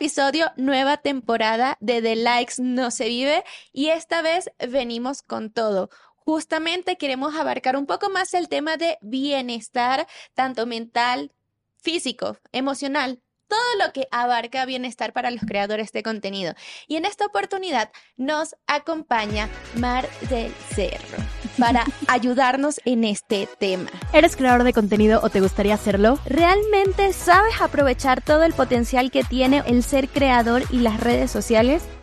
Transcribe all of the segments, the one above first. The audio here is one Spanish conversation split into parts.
episodio, nueva temporada de The Likes No Se Vive y esta vez venimos con todo. Justamente queremos abarcar un poco más el tema de bienestar, tanto mental, físico, emocional, todo lo que abarca bienestar para los creadores de contenido. Y en esta oportunidad nos acompaña Mar del Cerro para ayudarnos en este tema. ¿Eres creador de contenido o te gustaría hacerlo? ¿Realmente sabes aprovechar todo el potencial que tiene el ser creador y las redes sociales?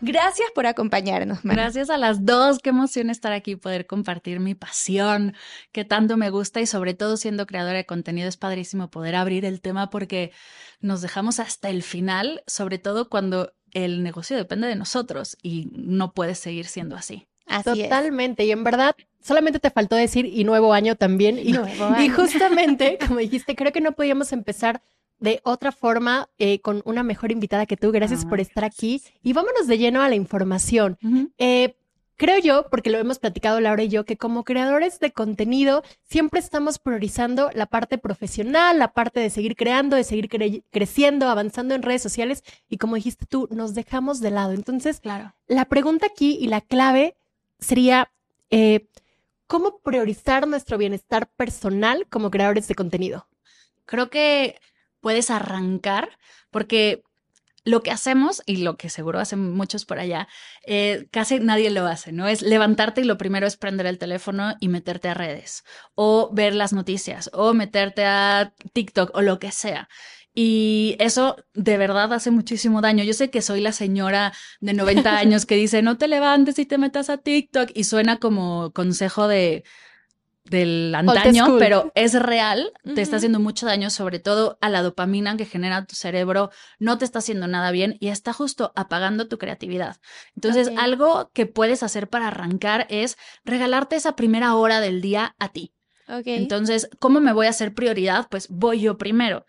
Gracias por acompañarnos, Gracias a las dos. Qué emoción estar aquí y poder compartir mi pasión, que tanto me gusta y sobre todo siendo creadora de contenido es padrísimo poder abrir el tema porque nos dejamos hasta el final, sobre todo cuando el negocio depende de nosotros y no puede seguir siendo así. Así Totalmente. Y en verdad, solamente te faltó decir y nuevo año también. Y, y justamente, como dijiste, creo que no podíamos empezar de otra forma eh, con una mejor invitada que tú. Gracias por estar aquí. Y vámonos de lleno a la información. Eh, creo yo, porque lo hemos platicado Laura y yo, que como creadores de contenido siempre estamos priorizando la parte profesional, la parte de seguir creando, de seguir creciendo, avanzando en redes sociales. Y como dijiste tú, nos dejamos de lado. Entonces, claro. la pregunta aquí y la clave sería, eh, ¿cómo priorizar nuestro bienestar personal como creadores de contenido? Creo que puedes arrancar, porque lo que hacemos, y lo que seguro hacen muchos por allá, eh, casi nadie lo hace, ¿no? Es levantarte y lo primero es prender el teléfono y meterte a redes, o ver las noticias, o meterte a TikTok, o lo que sea. Y eso de verdad hace muchísimo daño. Yo sé que soy la señora de 90 años que dice, no te levantes y te metas a TikTok, y suena como consejo de del antaño, pero es real, te está haciendo mucho daño, sobre todo a la dopamina que genera tu cerebro, no te está haciendo nada bien y está justo apagando tu creatividad. Entonces, algo que puedes hacer para arrancar es regalarte esa primera hora del día a ti. Entonces, ¿cómo me voy a hacer prioridad? Pues voy yo primero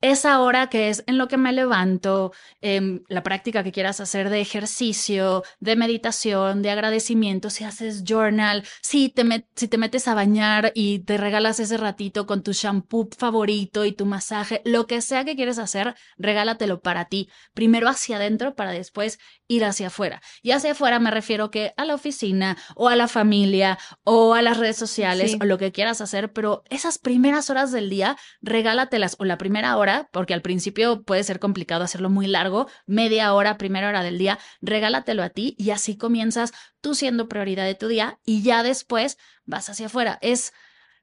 esa hora que es en lo que me levanto, em, la práctica que quieras hacer de ejercicio, de meditación, de agradecimiento, si haces journal, si te, si te metes a bañar y te regalas ese ratito con tu shampoo favorito y tu masaje, lo que sea que quieres hacer, regálatelo para ti. Primero hacia adentro para después ir hacia afuera. Y hacia afuera me refiero que a la oficina o a la familia o a las redes sociales o lo que quieras hacer, pero esas primeras horas del día, regálatelas o la primera hora porque al principio puede ser complicado hacerlo muy largo, media hora, primera hora del día, regálatelo a ti y así comienzas tú siendo prioridad de tu día y ya después vas hacia afuera. Es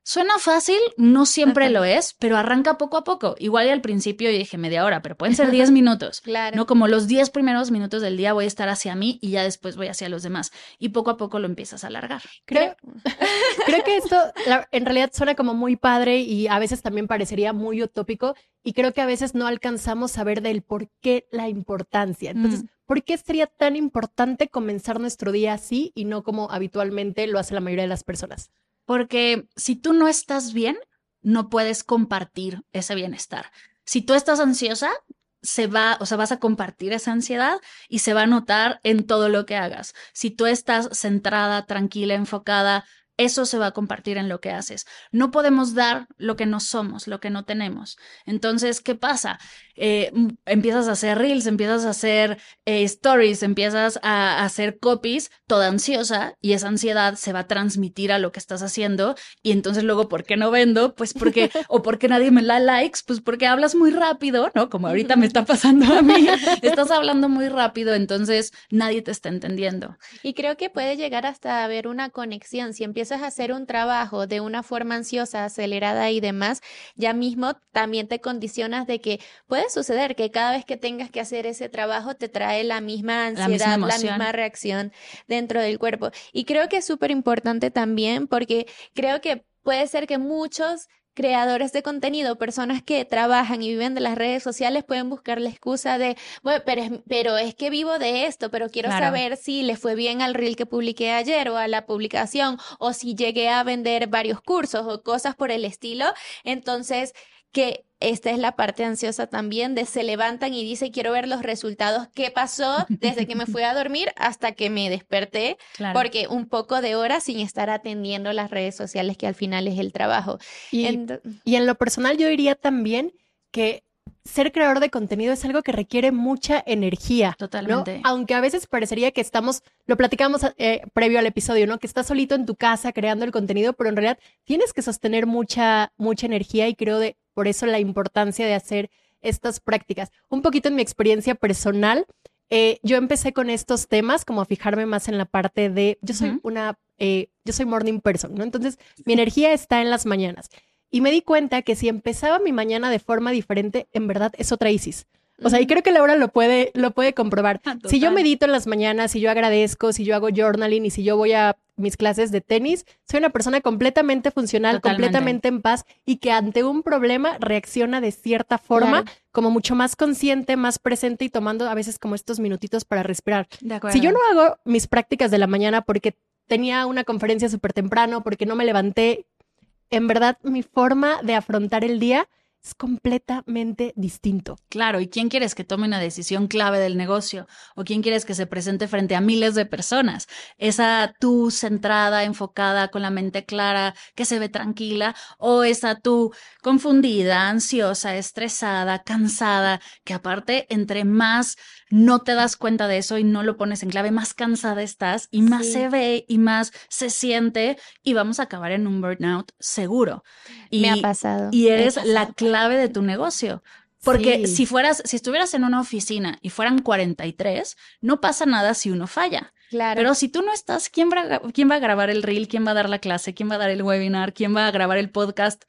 Suena fácil, no siempre lo es, pero arranca poco a poco. Igual y al principio yo dije media hora, pero pueden ser 10 minutos. claro. No como los 10 primeros minutos del día voy a estar hacia mí y ya después voy hacia los demás. Y poco a poco lo empiezas a alargar. Creo, creo que esto en realidad suena como muy padre y a veces también parecería muy utópico y creo que a veces no alcanzamos a ver del por qué la importancia. Entonces, mm. ¿por qué sería tan importante comenzar nuestro día así y no como habitualmente lo hace la mayoría de las personas? Porque si tú no estás bien, no puedes compartir ese bienestar. Si tú estás ansiosa, se va, o sea, vas a compartir esa ansiedad y se va a notar en todo lo que hagas. Si tú estás centrada, tranquila, enfocada, eso se va a compartir en lo que haces. No podemos dar lo que no somos, lo que no tenemos. Entonces, ¿qué pasa? Eh, empiezas a hacer reels, empiezas a hacer eh, stories, empiezas a, hacer copies, toda ansiosa, y esa ansiedad se va a transmitir a lo que estás haciendo. Y entonces luego, ¿por qué no vendo? Pues porque, o porque nadie me da likes, pues porque hablas muy rápido, ¿no? Como ahorita me está pasando a mí. Estás hablando muy rápido, entonces nadie te está entendiendo. Y creo que puede llegar hasta haber una conexión. Si empiezas a hacer un trabajo de una forma ansiosa, acelerada y demás, ya mismo también te condicionas de que puede suceder que cada vez que tengas que hacer ese trabajo te trae la misma ansiedad, la misma, reacción dentro del cuerpo. Y creo que es súper importante también porque creo que puede ser que muchos creadores de contenido, personas que trabajan y viven de las redes sociales, pueden buscar la excusa de, bueno, pero es, pero es que vivo de esto, pero quiero saber si le fue bien al reel que publiqué ayer o a la publicación o si llegué a vender varios cursos o cosas por el estilo. Entonces, que esta es la parte ansiosa también de se levantan y dice quiero ver los resultados, qué pasó desde que me fui a dormir hasta que me desperté, porque un poco de horas sin estar atendiendo las redes sociales que al final es el trabajo. Y en, y en lo personal yo diría también que ser creador de contenido es algo que requiere mucha energía. Totalmente. Aunque a veces parecería que estamos, lo platicamos eh, previo al episodio, ¿no? Que estás solito en tu casa creando el contenido, pero en realidad tienes que sostener mucha, mucha energía y creo de por eso la importancia de hacer estas prácticas. Un poquito en mi experiencia personal, eh, yo empecé con estos temas, como a fijarme más en la parte de, yo soy una, eh, yo soy morning person, ¿no? Entonces, mi energía está en las mañanas. Y me di cuenta que si empezaba mi mañana de forma diferente, en verdad es otra Isis. O sea, y creo que Laura lo puede, lo puede comprobar. Ah, si yo medito en las mañanas, si yo agradezco, si yo hago journaling y si yo voy a mis clases de tenis, soy una persona completamente funcional, completamente en paz y que ante un problema reacciona de cierta forma, como mucho más consciente, más presente y tomando a veces como estos minutitos para respirar. Si yo no hago mis prácticas de la mañana porque tenía una conferencia súper temprano, porque no me levanté en verdad mi forma de afrontar el día es completamente distinto. Claro, ¿y quién quieres que tome una decisión clave del negocio? ¿O quién quieres que se presente frente a miles de personas? Esa tú centrada, enfocada, con la mente clara, que se ve tranquila, o esa tú confundida, ansiosa, estresada, cansada, que aparte entre más no te das cuenta de eso y no lo pones en clave, más cansada estás y más se ve y más se siente y vamos a acabar en un burnout seguro. Y, Me ha pasado. Y eres la clave de tu negocio. Porque si fueras, si estuvieras en una oficina y fueran 43, no pasa nada si uno falla. Claro. Pero si tú no estás, ¿quién va, ¿quién va a grabar el reel? ¿Quién va a dar la clase? ¿Quién va a dar el webinar? ¿Quién va a grabar el podcast?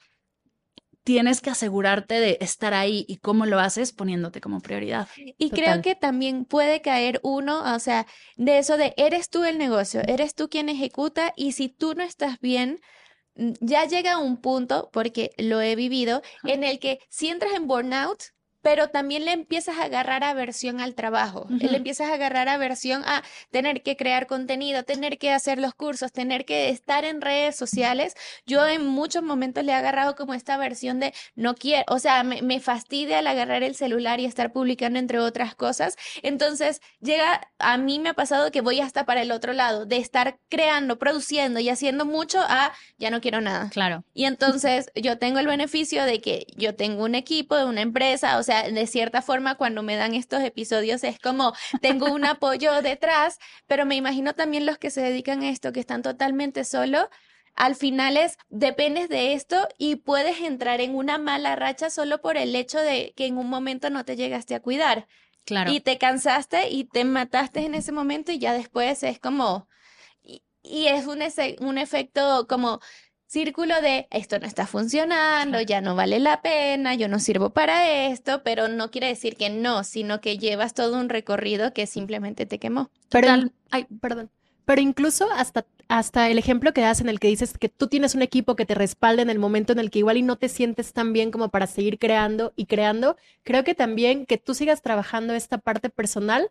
tienes que asegurarte de estar ahí y cómo lo haces poniéndote como prioridad. Y creo que también puede caer uno, o sea, de eso de eres tú el negocio, eres tú quien ejecuta y si tú no estás bien, ya llega un punto, porque lo he vivido, en el que si entras en burnout, pero también le empiezas a agarrar aversión al trabajo, le empiezas a agarrar aversión a tener que crear contenido, tener que hacer los cursos, tener que estar en redes sociales. Yo en muchos momentos le he agarrado como esta versión de no quiero, o sea, me, me fastidia al agarrar el celular y estar publicando entre otras cosas. Entonces, llega, a mí me ha pasado que voy hasta para el otro lado, de estar creando, produciendo y haciendo mucho a ya no quiero nada. Claro. Y entonces yo tengo el beneficio de que yo tengo un equipo, una empresa, o sea, de cierta forma cuando me dan estos episodios es como tengo un apoyo detrás, pero me imagino también los que se dedican a esto, que están totalmente solos, al final es, dependes de esto y puedes entrar en una mala racha solo por el hecho de que en un momento no te llegaste a cuidar. Claro. Y te cansaste y te mataste en ese momento y ya después es como... Y, es un, un efecto como círculo de esto no está funcionando, ya no vale la pena, yo no sirvo para esto, pero no quiere decir que no, sino que llevas todo un recorrido que simplemente te quemó. Pero, ay, perdón. Pero incluso hasta, hasta el ejemplo que das en el que dices que tú tienes un equipo que te respalda en el momento en el que igual y no te sientes tan bien como para seguir creando y creando, creo que también que tú sigas trabajando esta parte personal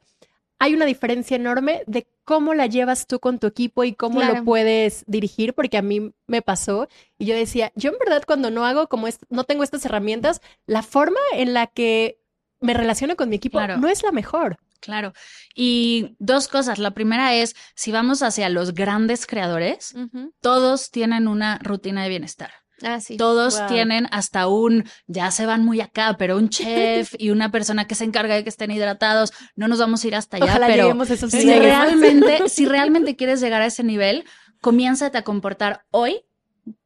hay una diferencia enorme de cómo la llevas tú con tu equipo y cómo lo puedes dirigir, porque a mí me pasó y yo decía, yo en verdad cuando no hago como no tengo estas herramientas, la forma en la que me relaciono con mi equipo no es la mejor. Claro. Y dos cosas. La primera es, si vamos hacia los grandes creadores, todos tienen una rutina de bienestar. Ah, Todos tienen hasta un, ya se van muy acá, pero un chef y una persona que se encarga de que estén hidratados. No nos vamos a ir hasta allá, pero si realmente, si realmente quieres llegar a ese nivel, comiénzate a comportar hoy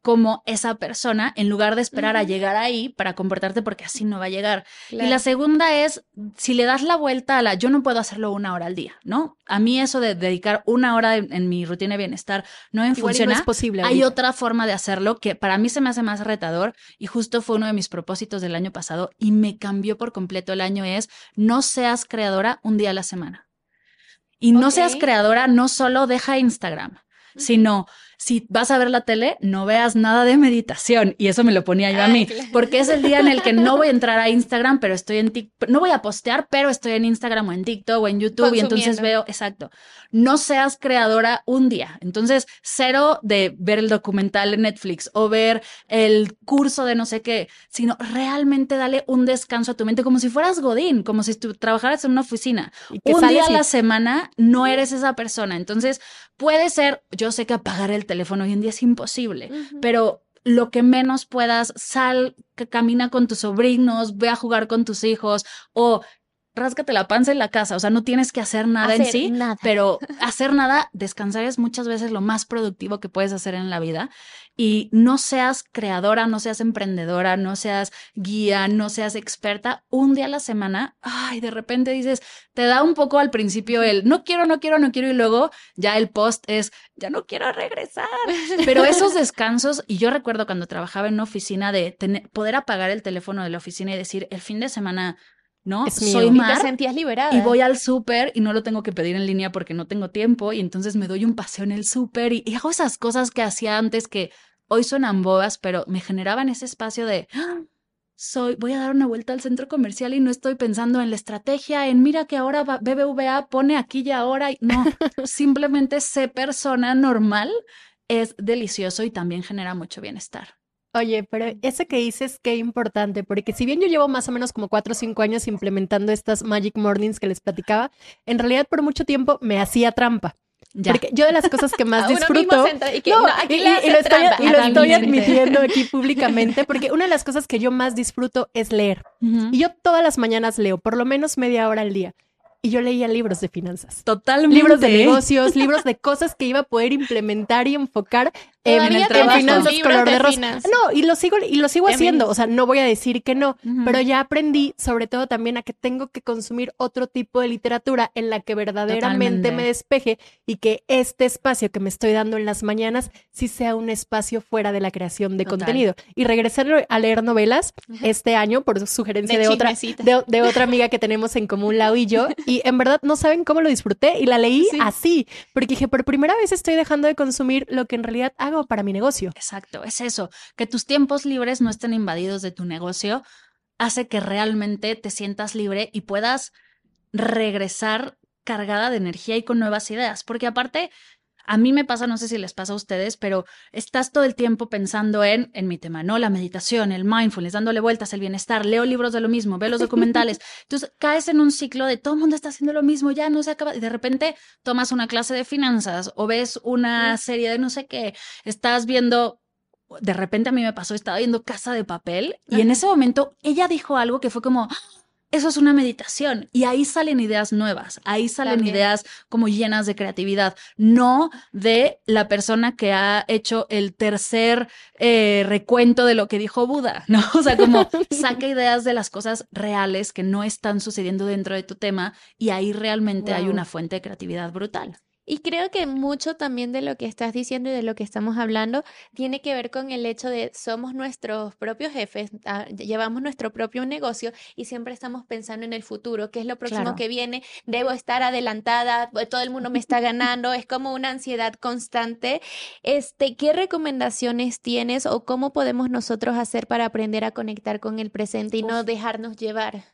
como esa persona en lugar de esperar a llegar ahí para comportarte porque así no va a llegar. Y la segunda es, si le das la vuelta a la, yo no puedo hacerlo una hora al día, ¿no? A mí eso de dedicar una hora en, mi rutina de bienestar no me funciona. es posible. Hay otra forma de hacerlo que para mí se me hace más retador y justo fue uno de mis propósitos del año pasado y me cambió por completo el año es, no seas creadora un día a la semana. Y no seas creadora, no solo deja Instagram, sino si vas a ver la tele, no veas nada de meditación. Y eso me lo ponía yo a mí, porque es el día en el que no voy a entrar a Instagram, pero estoy en TikTok, no voy a postear, pero estoy en Instagram o en TikTok o en YouTube y entonces veo, exacto, no seas creadora un día. Entonces, cero de ver el documental en Netflix o ver el curso de no sé qué, sino realmente dale un descanso a tu mente como si fueras Godín, como si tú trabajaras en una oficina. Un día a la semana no eres esa persona. Entonces, puede ser, yo sé que apagar el teléfono hoy en día es imposible, pero lo que menos puedas, sal, camina con tus sobrinos, ve a jugar con tus hijos o ráscate la panza en la casa, o sea, no tienes que hacer nada en sí, pero hacer nada, descansar es muchas veces lo más productivo que puedes hacer en la vida. Y no seas creadora, no seas emprendedora, no seas guía, no seas experta, un día a la semana, ay, de repente dices, te da un poco al principio el no quiero, no quiero, no quiero y luego ya el post es ya no quiero regresar. Pero esos descansos, y yo recuerdo cuando trabajaba en una oficina de tener, poder apagar el teléfono de la oficina y decir, el fin de semana ¿no? Soy Mar. Y te sentías liberada. Y voy al súper y no lo tengo que pedir en línea porque no tengo tiempo y entonces me doy un paseo en el súper y, hago esas cosas que hacía antes que hoy suenan boas, pero me generaban ese espacio de ¡Ah! soy voy a dar una vuelta al centro comercial y no estoy pensando en la estrategia, en mira que ahora BBVA pone aquí y ahora, no, simplemente sé persona normal es delicioso y también genera mucho bienestar. Oye, pero eso que dices, qué importante, porque si bien yo llevo más o menos como cuatro o cinco años implementando estas Magic Mornings que les platicaba, en realidad por mucho tiempo me hacía trampa. Porque yo de las cosas que más disfruto. Y, lo estoy, admitiendo aquí públicamente, porque una de las cosas que yo más disfruto es leer. Y yo todas las mañanas leo, por lo menos media hora al día y yo leía libros de finanzas. Totalmente. Libros de negocios, libros de cosas que iba a poder implementar y enfocar en, el finanzas color de, rosa. No, y lo sigo y lo sigo haciendo, o sea, no voy a decir que no, pero ya aprendí sobre todo también a que tengo que consumir otro tipo de literatura en la que verdaderamente me despeje y que este espacio que me estoy dando en las mañanas sí sea un espacio fuera de la creación de contenido. Y regresar a leer novelas este año por sugerencia de, otra de, otra amiga que tenemos en común, Lau y yo, y en verdad no saben cómo lo disfruté y la leí así, porque dije, por primera vez estoy dejando de consumir lo que en realidad hago para mi negocio. Exacto, es eso, que tus tiempos libres no estén invadidos de tu negocio, hace que realmente te sientas libre y puedas regresar cargada de energía y con nuevas ideas, porque aparte a mí me pasa, no sé si les pasa a ustedes, pero estás todo el tiempo pensando en, en mi tema, ¿no? La meditación, el mindfulness, dándole vueltas, el bienestar, leo libros de lo mismo, veo los documentales. Entonces caes en un ciclo de todo el mundo está haciendo lo mismo, ya no se acaba. Y de repente tomas una clase de finanzas o ves una serie de no sé qué, estás viendo de repente a mí me pasó, estaba viendo Casa de Papel y en ese momento ella dijo algo que fue como, eso es una meditación y ahí salen ideas nuevas, ahí salen ideas como llenas de creatividad, no de la persona que ha hecho el tercer eh, recuento de lo que dijo Buda, ¿no? O sea, como saca ideas de las cosas reales que no están sucediendo dentro de tu tema y ahí realmente hay una fuente de creatividad brutal. Y creo que mucho también de lo que estás diciendo y de lo que estamos hablando tiene que ver con el hecho de somos nuestros propios jefes, ah, llevamos nuestro propio negocio y siempre estamos pensando en el futuro, qué es lo próximo que viene, debo estar adelantada, pues, todo el mundo me está ganando, es como una ansiedad constante. Este, ¿qué recomendaciones tienes o cómo podemos nosotros hacer para aprender a conectar con el presente y no dejarnos llevar?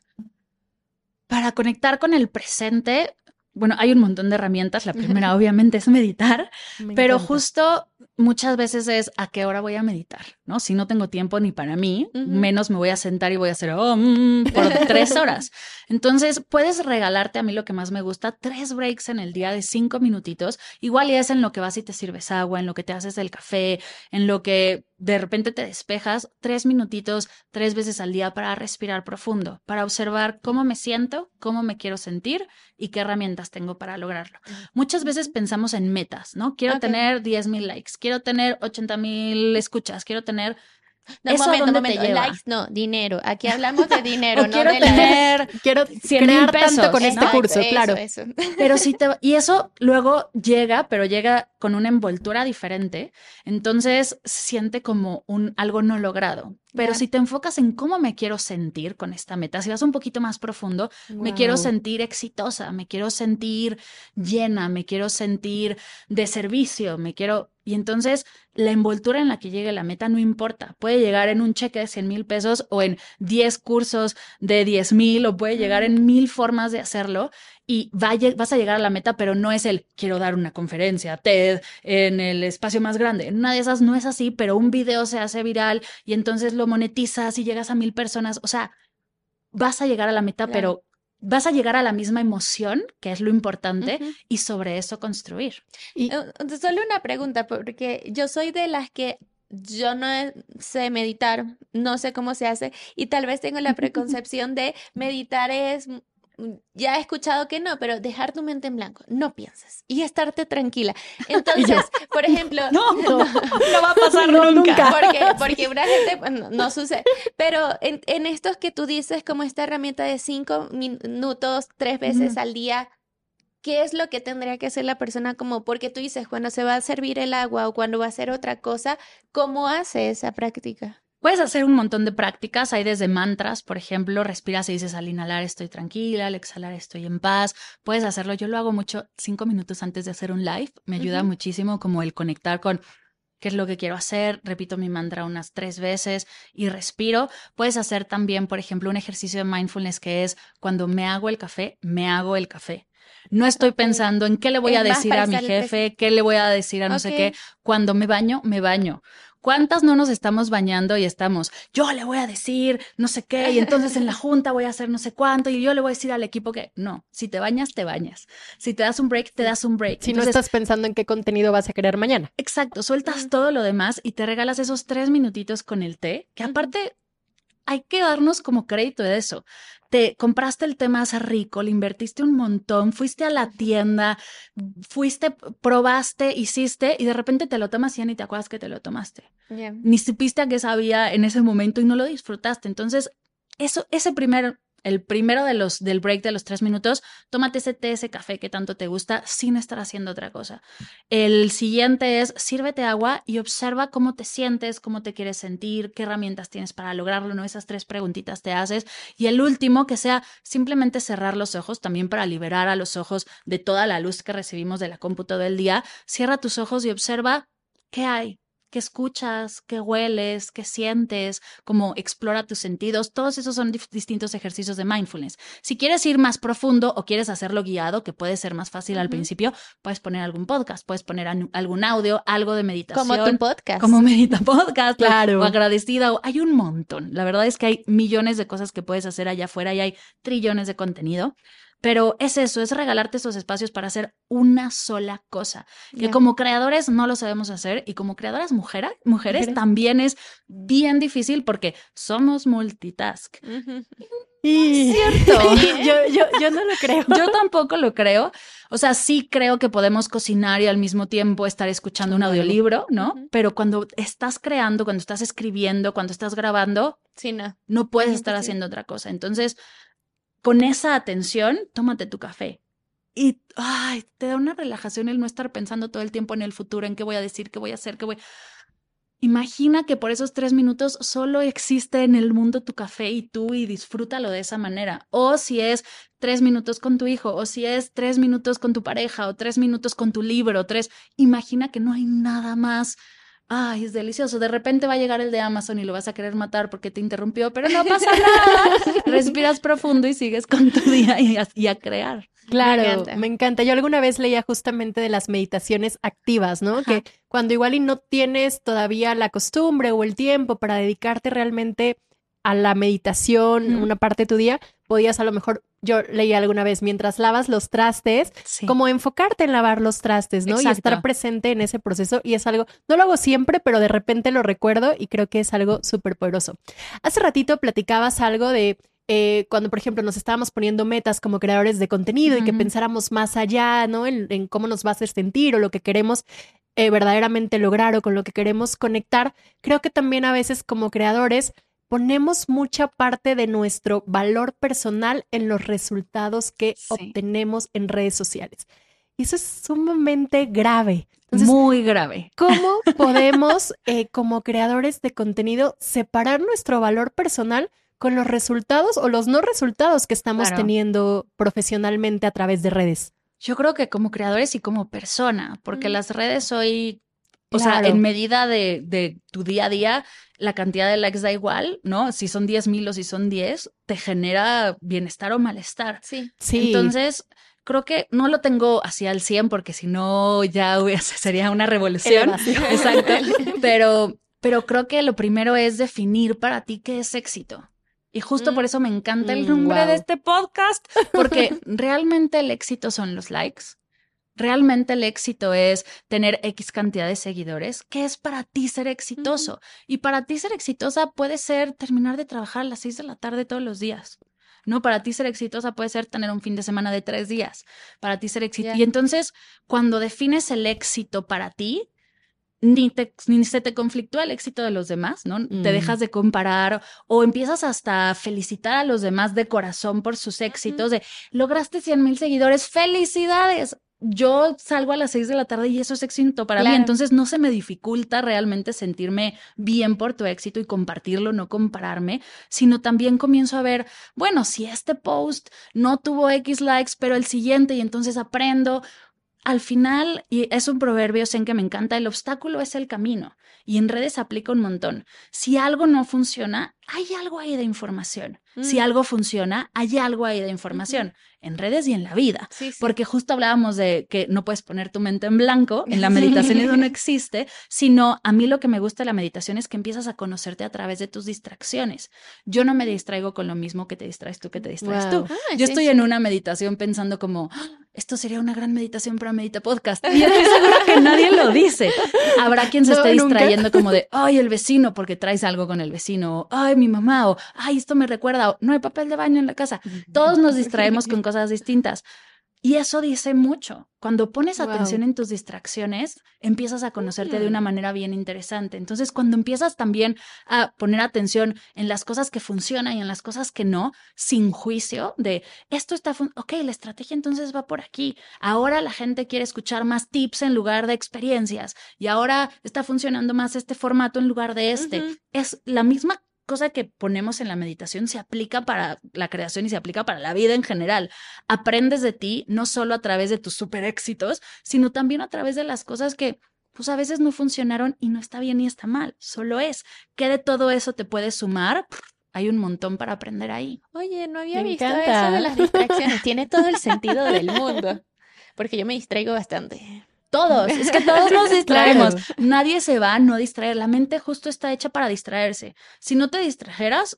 Para conectar con el presente, bueno, hay un montón de herramientas. La primera, obviamente, es meditar, pero justo muchas veces es a qué hora voy a meditar, ¿no? Si no tengo tiempo ni para mí, menos me voy a sentar y voy a hacer oh, mm", por tres horas. Entonces, puedes regalarte a mí lo que más me gusta, tres breaks en el día de cinco minutitos. Igual y es en lo que vas y te sirves agua, en lo que te haces el café, en lo que de repente te despejas, tres minutitos, tres veces al día para respirar profundo, para observar cómo me siento, cómo me quiero sentir y qué herramientas tengo para lograrlo. Muchas veces pensamos en metas, ¿no? Quiero tener 10 mil likes, quiero tener 80 mil escuchas, quiero tener... No, ¿Eso momento, momento. Likes, no, dinero. Aquí hablamos de dinero, no quiero tener, quiero 100 crear pesos, tanto con este curso, claro. Pero sí te, y eso luego llega, pero llega con una envoltura diferente, entonces se siente como un algo no logrado. Pero si te enfocas en cómo me quiero sentir con esta meta, si vas un poquito más profundo, me quiero sentir exitosa, me quiero sentir llena, me quiero sentir de servicio, me quiero... Y entonces la envoltura en la que llegue la meta no importa. Puede llegar en un cheque de 100 mil pesos o en 10 cursos de 10 mil o puede llegar en mil formas de hacerlo y vas a llegar a la meta, pero no es el quiero dar una conferencia, TED, en el espacio más grande. Una de esas no es así, pero un video se hace viral y entonces lo monetizas y llegas a mil personas. O sea, vas a llegar a la meta, pero vas a llegar a la misma emoción, que es lo importante, y sobre eso construir. Y eh, solo una pregunta, porque yo soy de las que yo no sé meditar, no sé cómo se hace y tal vez tengo la preconcepción de meditar es ya he escuchado que no, pero dejar tu mente en blanco, no piensas y estarte tranquila. Entonces, por ejemplo, no, no, va a pasar nunca. Porque, porque una gente no, sucede. Pero en, en, estos que tú dices, como esta herramienta de cinco minutos, tres veces al día, ¿qué es lo que tendría que hacer la persona como, porque tú dices, cuando se va a servir el agua o cuando va a hacer otra cosa, ¿cómo hace esa práctica? Puedes hacer un montón de prácticas, hay desde mantras, por ejemplo, respiras y dices al inhalar estoy tranquila, al exhalar estoy en paz. Puedes hacerlo, yo lo hago mucho cinco minutos antes de hacer un live, me ayuda muchísimo como el conectar con qué es lo que quiero hacer, repito mi mantra unas tres veces y respiro. Puedes hacer también, por ejemplo, un ejercicio de mindfulness que es cuando me hago el café, me hago el café. No estoy pensando en qué le voy a decir a mi jefe, qué le voy a decir a no sé qué. Cuando me baño, me baño. ¿Cuántas no nos estamos bañando y estamos, yo le voy a decir no sé qué, y entonces en la junta voy a hacer no sé cuánto, y yo le voy a decir al equipo que no, si te bañas, te bañas. Si te das un break, te das un break. Si no estás pensando en qué contenido vas a querer mañana. Exacto, sueltas todo lo demás y te regalas esos tres minutitos con el té, que aparte hay que darnos como crédito de eso te compraste el té más rico, le invertiste un montón, fuiste a la tienda, fuiste, probaste, hiciste y de repente te lo tomas y ya ni te acuerdas que te lo tomaste. Ni supiste a qué sabía en ese momento y no lo disfrutaste. Entonces, eso, ese primer el primero de los del break de los tres minutos, tómate ese té, ese café que tanto te gusta sin estar haciendo otra cosa. El siguiente es sírvete agua y observa cómo te sientes, cómo te quieres sentir, qué herramientas tienes para lograrlo, ¿no? Esas tres preguntitas te haces. Y el último, que sea simplemente cerrar los ojos, también para liberar a los ojos de toda la luz que recibimos de la cómputo del día. Cierra tus ojos y observa qué hay, qué escuchas, qué hueles, qué sientes, cómo explora tus sentidos. Todos esos son distintos ejercicios de mindfulness. Si quieres ir más profundo o quieres hacerlo guiado, que puede ser más fácil al principio, puedes poner algún podcast, puedes poner algún audio, algo de meditación. Como tu podcast. Como medita podcast. Claro. O agradecida. hay un montón. La verdad es que hay millones de cosas que puedes hacer allá afuera y hay trillones de contenido. Pero es eso, es regalarte esos espacios para hacer una sola cosa. Que como creadores no lo sabemos hacer y como creadoras mujeres, mujeres también es bien difícil porque somos multitask. Y... Cierto. yo, yo, yo, no lo creo. Yo tampoco lo creo. O sea, sí creo que podemos cocinar y al mismo tiempo estar escuchando un audiolibro, ¿no? Pero cuando estás creando, cuando estás escribiendo, cuando estás grabando, sí, no. no puedes estar haciendo otra cosa. Entonces, con esa atención, tómate tu café. Y ay, te da una relajación el no estar pensando todo el tiempo en el futuro, en qué voy a decir, qué voy a hacer, qué voy. Imagina que por esos tres minutos solo existe en el mundo tu café y tú y disfrútalo de esa manera. O si es tres minutos con tu hijo, o si es tres minutos con tu pareja, o tres minutos con tu libro, tres. Imagina que no hay nada más ay, es delicioso. De repente va a llegar el de Amazon y lo vas a querer matar porque te interrumpió, pero no pasa nada. Respiras profundo y sigues con tu día y a, crear. Claro, me encanta. Yo alguna vez leía justamente de las meditaciones activas, ¿no? Que cuando igual y no tienes todavía la costumbre o el tiempo para dedicarte realmente a la meditación, una parte de tu día, podías a lo mejor, yo leí alguna vez, mientras lavas los trastes, como enfocarte en lavar los trastes, ¿no? Y estar presente en ese proceso. Y es algo, no lo hago siempre, pero de repente lo recuerdo y creo que es algo súper poderoso. Hace ratito platicabas algo de eh, cuando, por ejemplo, nos estábamos poniendo metas como creadores de contenido y que pensáramos más allá, ¿no? En, cómo nos va a hacer sentir o lo que queremos eh, verdaderamente lograr o con lo que queremos conectar. Creo que también a veces como creadores ponemos mucha parte de nuestro valor personal en los resultados que obtenemos en redes sociales. Y eso es sumamente grave. Muy grave. ¿Cómo podemos, eh, como creadores de contenido, separar nuestro valor personal con los resultados o los no resultados que estamos teniendo profesionalmente a través de redes? Yo creo que como creadores y como persona, porque las redes hoy, o sea, en medida de, de, tu día a día, la cantidad de likes da igual, ¿no? Si son 10 mil o si son 10, te genera bienestar o malestar. Sí. sí. Entonces, creo que no lo tengo así al 100 porque si no ya sería una revolución. Exacto. Pero, pero creo que lo primero es definir para ti qué es éxito. Y justo por mm. eso me encanta el mm, nombre de este podcast, porque realmente el éxito son los likes. Realmente el éxito es tener X cantidad de seguidores. ¿Qué es para ti ser exitoso? Y para ti ser exitosa puede ser terminar de trabajar a las 6 de la tarde todos los días. ¿no? Para ti ser exitosa puede ser tener un fin de semana de tres días. Para ti ser exitosa. Y entonces, cuando defines el éxito para ti, ni, te, ni se te conflictúa el éxito de los demás, ¿no? Te mm. dejas de comparar o empiezas hasta a felicitar a los demás de corazón por sus éxitos, de lograste 100 mil seguidores, felicidades yo salgo a las seis de la tarde y eso es éxito para mí. Entonces no se me dificulta realmente sentirme bien por tu éxito y compartirlo, no compararme, sino también comienzo a ver, bueno, si este post no tuvo X likes, pero el siguiente y entonces aprendo. Al final, y es un proverbio en que me encanta, el obstáculo es el camino y en redes aplica un montón. Si algo no funciona, hay algo ahí de información. Si mm. algo funciona, hay algo ahí de información en redes y en la vida. Porque justo hablábamos de que no puedes poner tu mente en blanco, en la meditación eso no existe, sino a mí lo que me gusta de la meditación es que empiezas a conocerte a través de tus distracciones. Yo no me distraigo con lo mismo que te distraes tú, que te distraes tú. Ah, Yo estoy en una meditación pensando como, ah, esto sería una gran meditación para Medita Podcast. Y estoy segura que nadie lo dice. Habrá quien se esté distrayendo como de, ay, el vecino, porque traes algo con el vecino, ay, mi mamá, o ay, esto me recuerda, o no hay papel de baño en la casa. Todos nos distraemos con cosas distintas. Y eso dice mucho. Cuando pones atención en tus distracciones, empiezas a conocerte de una mm. manera bien interesante. Entonces, cuando empiezas también a poner atención en las cosas que funcionan y en las cosas que no, sin juicio de esto está, ok, la estrategia entonces va por aquí. Ahora la gente quiere escuchar más tips en lugar de experiencias y ahora está funcionando más este formato en lugar de este. Es la misma cosa que ponemos en la meditación se aplica para la creación y se aplica para la vida en general. Aprendes de ti no solo a través de tus super éxitos, sino también a través de las cosas que pues a veces no funcionaron y no está bien ni está mal, solo es. ¿Qué de todo eso te puede sumar? Hay un montón para aprender ahí. Oye, no había visto eso de las distracciones. Tiene todo el sentido del mundo, porque yo me distraigo bastante. Todos, es que todos nos distraemos. Nadie se va a no distraer. La mente justo está hecha para distraerse. Si no te distrajeras,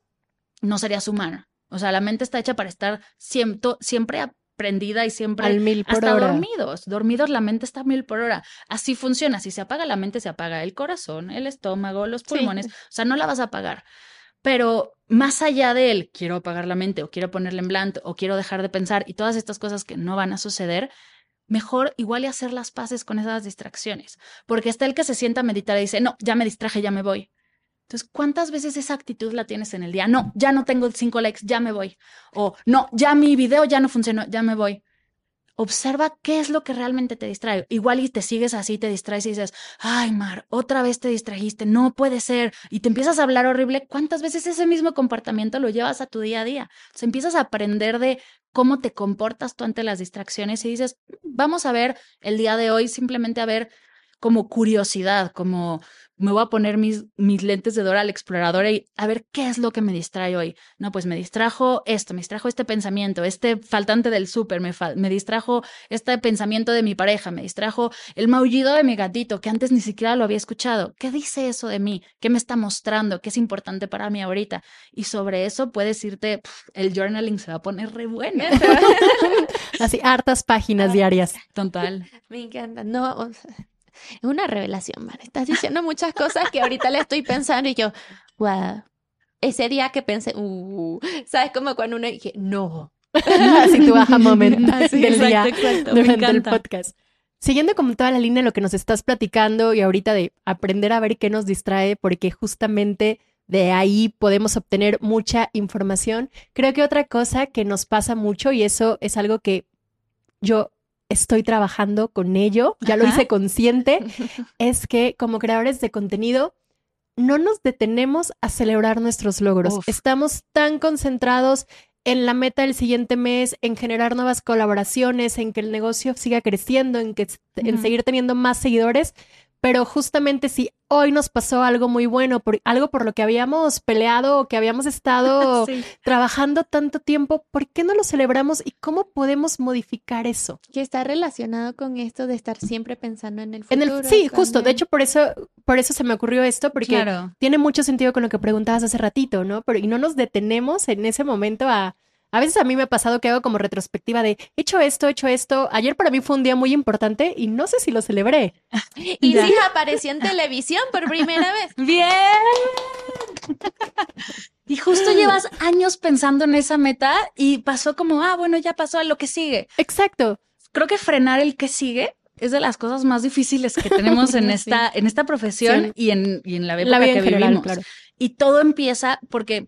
no serías humana. O sea, la mente está hecha para estar siempre, siempre aprendida y siempre Al mil por hasta dormidos. Dormidos la mente está a mil por hora. Así funciona. Si se apaga la mente, se apaga el corazón, el estómago, los pulmones. O sea, no la vas a apagar. Pero más allá de él, quiero apagar la mente o quiero ponerle en blanco o quiero dejar de pensar y todas estas cosas que no van a suceder, mejor igual y hacer las paces con esas distracciones, porque está el que se sienta a meditar y dice, no, ya me distraje, ya me voy. Entonces, ¿cuántas veces esa actitud la tienes en el día? No, ya no tengo cinco likes, ya me voy. O no, ya mi video ya no funcionó, ya me voy. Observa qué es lo que realmente te distrae. Igual y te sigues así, te distraes y dices, ay, Mar, otra vez te distrajiste, no puede ser. Y te empiezas a hablar horrible. ¿Cuántas veces ese mismo comportamiento lo llevas a tu día a día? O empiezas a aprender de cómo te comportas tú ante las distracciones y dices, vamos a ver el día de hoy, simplemente a ver como curiosidad, como me voy a poner mis, mis lentes de Dora al explorador y a ver qué es lo que me distrae hoy. No, pues me distrajo esto, me distrajo este pensamiento, este faltante del súper, me, me distrajo este pensamiento de mi pareja, me distrajo el maullido de mi gatito, que antes ni siquiera lo había escuchado. ¿Qué dice eso de mí? ¿Qué me está mostrando? ¿Qué es importante para mí ahorita? Y sobre eso puedes irte, el journaling se va a poner re bueno. Así, hartas páginas diarias. Total. Me encanta. No, es una revelación, man. Estás diciendo muchas cosas que ahorita le estoy pensando y yo, wow. Ese día que pensé, uh, ¿sabes? Como cuando uno dije, no. Así tu baja momento del día durante el podcast. Siguiendo como toda la línea de lo que nos estás platicando y ahorita de aprender a ver qué nos distrae, porque justamente de ahí podemos obtener mucha información. Creo que otra cosa que nos pasa mucho, y eso es algo que yo estoy trabajando con ello, ya lo hice consciente, es que como creadores de contenido no nos detenemos a celebrar nuestros logros. Estamos tan concentrados en la meta del siguiente mes, en generar nuevas colaboraciones, en que el negocio siga creciendo, en que en seguir teniendo más seguidores, pero justamente si hoy nos pasó algo muy bueno, por, algo por lo que habíamos peleado o que habíamos estado trabajando tanto tiempo, ¿por qué no lo celebramos y cómo podemos modificar eso? Que está relacionado con esto de estar siempre pensando en el futuro. sí, justo. De hecho, por eso, por eso se me ocurrió esto, porque tiene mucho sentido con lo que preguntabas hace ratito, ¿no? Pero y no nos detenemos en ese momento a a veces a mí me ha pasado que hago como retrospectiva de, he hecho esto, he hecho esto. Ayer para mí fue un día muy importante y no sé si lo celebré. y sí, apareció en televisión por primera vez. Bien. y justo llevas años pensando en esa meta y pasó como, ah, bueno, ya pasó a lo que sigue. Exacto. Creo que frenar el que sigue es de las cosas más difíciles que tenemos en esta, en esta profesión y, en, en, la época que vivimos. Y todo empieza porque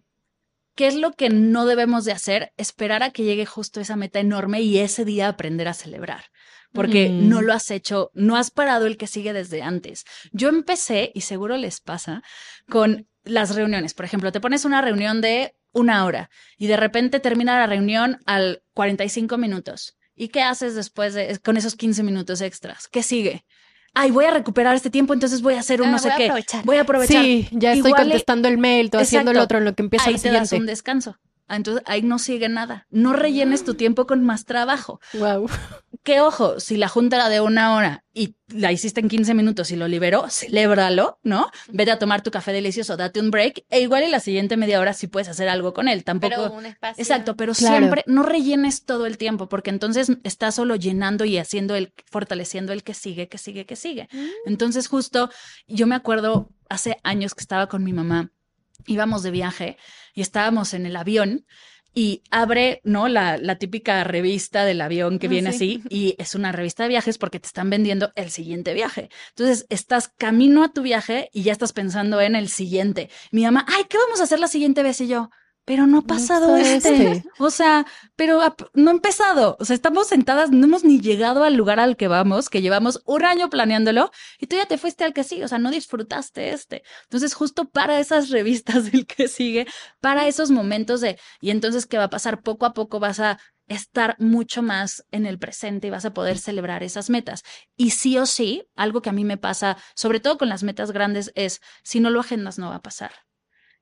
¿Qué es lo que no debemos de hacer? Esperar a que llegue justo esa meta enorme y ese día aprender a celebrar, porque no lo has hecho, no has parado el que sigue desde antes. Yo empecé, y seguro les pasa, con las reuniones. Por ejemplo, te pones una reunión de una hora y de repente termina la reunión al 45 minutos. ¿Y qué haces después de, con esos 15 minutos extras? ¿Qué sigue? Ay, voy a recuperar este tiempo, entonces voy a hacer un ah, no sé qué. Voy a aprovechar. Sí, ya estoy contestando el mail, todo haciendo el otro en lo que empieza ahí el siguiente. Te das un descanso. Entonces ahí no sigue nada. No rellenes tu tiempo con más trabajo. Wow. Que ojo, si la junta era de una hora y la hiciste en 15 minutos y lo liberó, celébralo, ¿no? Vete a tomar tu café delicioso, date un break e igual en la siguiente media hora sí puedes hacer algo con él. Tampoco. Pero un espacio. Exacto, pero siempre no rellenes todo el tiempo porque entonces estás solo llenando y haciendo el, fortaleciendo el que sigue, que sigue, que sigue. Mm. Entonces justo yo me acuerdo hace años que estaba con mi mamá íbamos de viaje y estábamos en el avión y abre, ¿no? La, la típica revista del avión que ah, viene así y es una revista de viajes porque te están vendiendo el siguiente viaje. Entonces estás camino a tu viaje y ya estás pensando en el siguiente. Mi mamá, ay, ¿qué vamos a hacer la siguiente vez? Y yo, pero no ha pasado este. O sea, pero no ha empezado. O sea, estamos sentadas, no hemos ni llegado al lugar al que vamos, que llevamos un año planeándolo y tú ya te fuiste al que sigue. O sea, no disfrutaste este. Entonces, justo para esas revistas del que sigue, para esos momentos de, y entonces, ¿qué va a pasar? Poco a poco vas a estar mucho más en el presente y vas a poder celebrar esas metas. Y sí o sí, algo que a mí me pasa, sobre todo con las metas grandes, es si no lo agendas, no va a pasar.